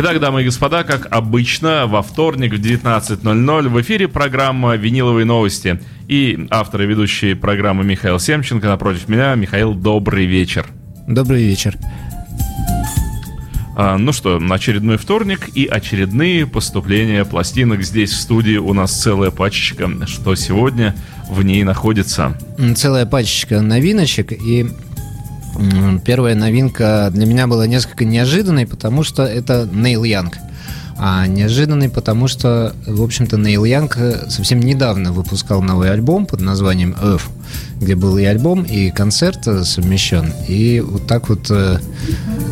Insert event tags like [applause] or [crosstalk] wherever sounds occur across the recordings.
Итак, дамы и господа, как обычно, во вторник в 19.00 в эфире программа «Виниловые новости». И автор и ведущий программы Михаил Семченко напротив меня. Михаил, добрый вечер. Добрый вечер. А, ну что, очередной вторник и очередные поступления пластинок. Здесь в студии у нас целая пачечка, что сегодня в ней находится. Целая пачечка новиночек и Первая новинка для меня была несколько неожиданной, потому что это Нейл Янг. А неожиданный, потому что, в общем-то, Нейл Янг совсем недавно выпускал новый альбом под названием Earth, где был и альбом, и концерт совмещен. И вот так вот, э,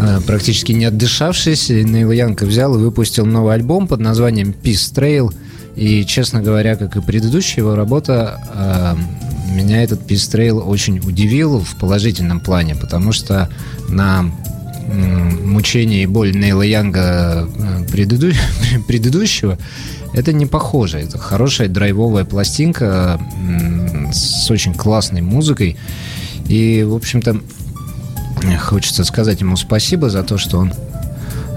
э, практически не отдышавшись, Нейл Янг взял и выпустил новый альбом под названием Peace Trail. И, честно говоря, как и предыдущая его работа, э, меня этот Trail очень удивил в положительном плане, потому что на мучение и боль Нейла Янга э, преду... [laughs] предыдущего это не похоже. Это хорошая драйвовая пластинка с очень классной музыкой. И, в общем-то, хочется сказать ему спасибо за то, что он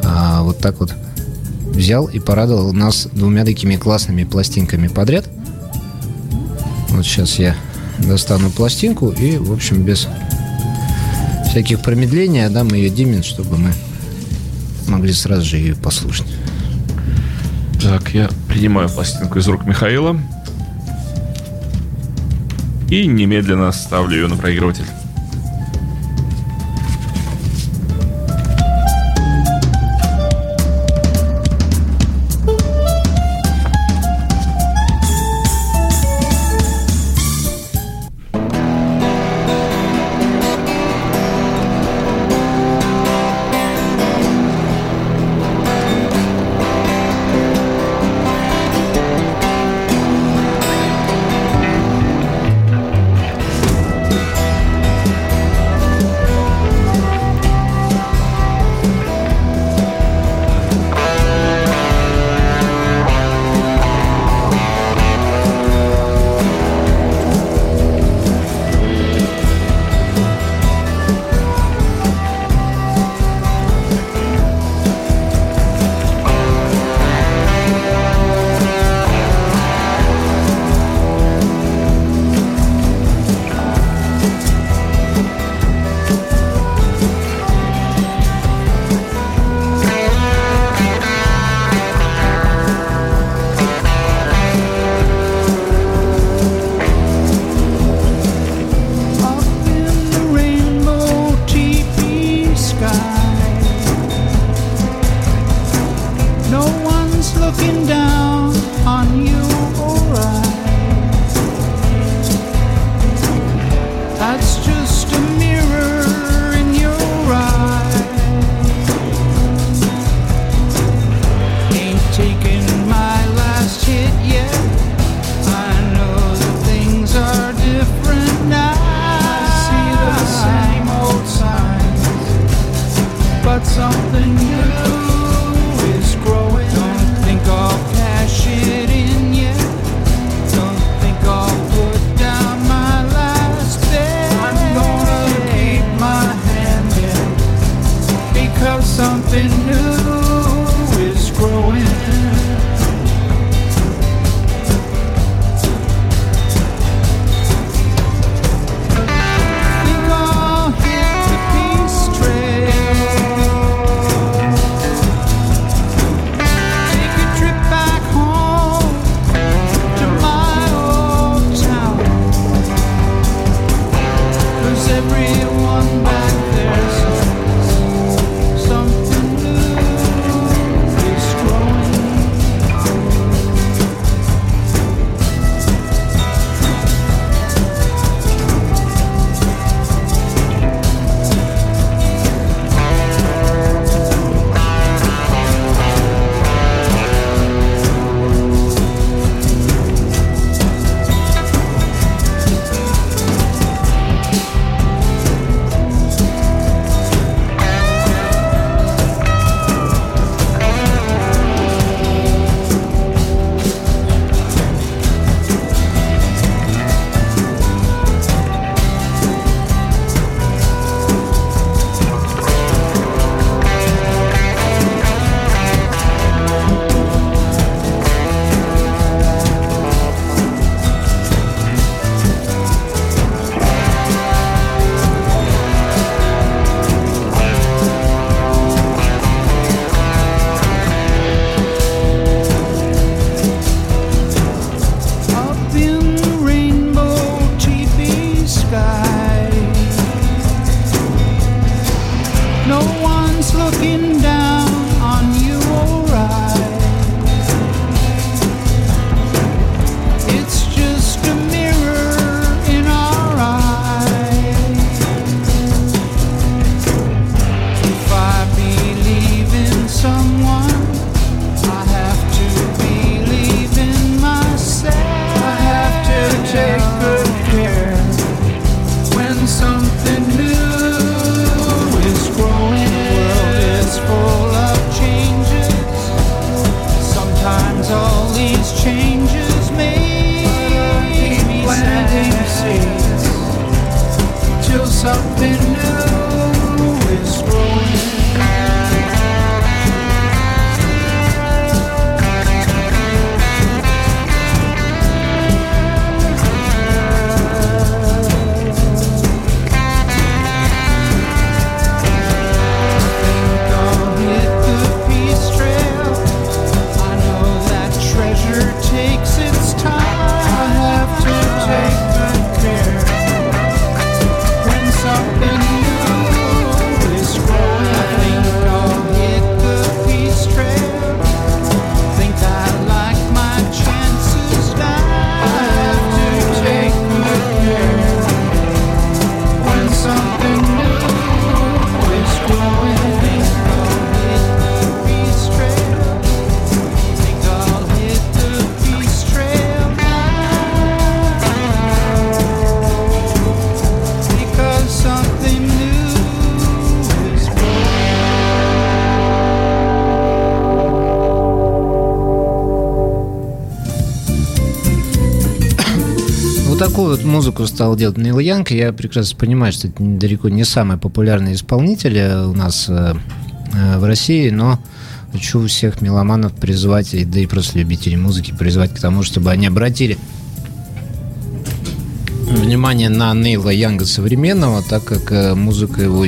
а, вот так вот взял и порадовал нас двумя такими классными пластинками подряд. Вот сейчас я достану пластинку и, в общем, без всяких промедлений отдам ее Димин, чтобы мы могли сразу же ее послушать. Так, я принимаю пластинку из рук Михаила и немедленно ставлю ее на проигрыватель. какую вот музыку стал делать Нил Янг? Я прекрасно понимаю, что это далеко не самый популярный исполнитель у нас э, э, в России, но хочу всех меломанов призвать, и, да и просто любителей музыки призвать к тому, чтобы они обратили внимание на Нейла Янга современного, так как э, музыка его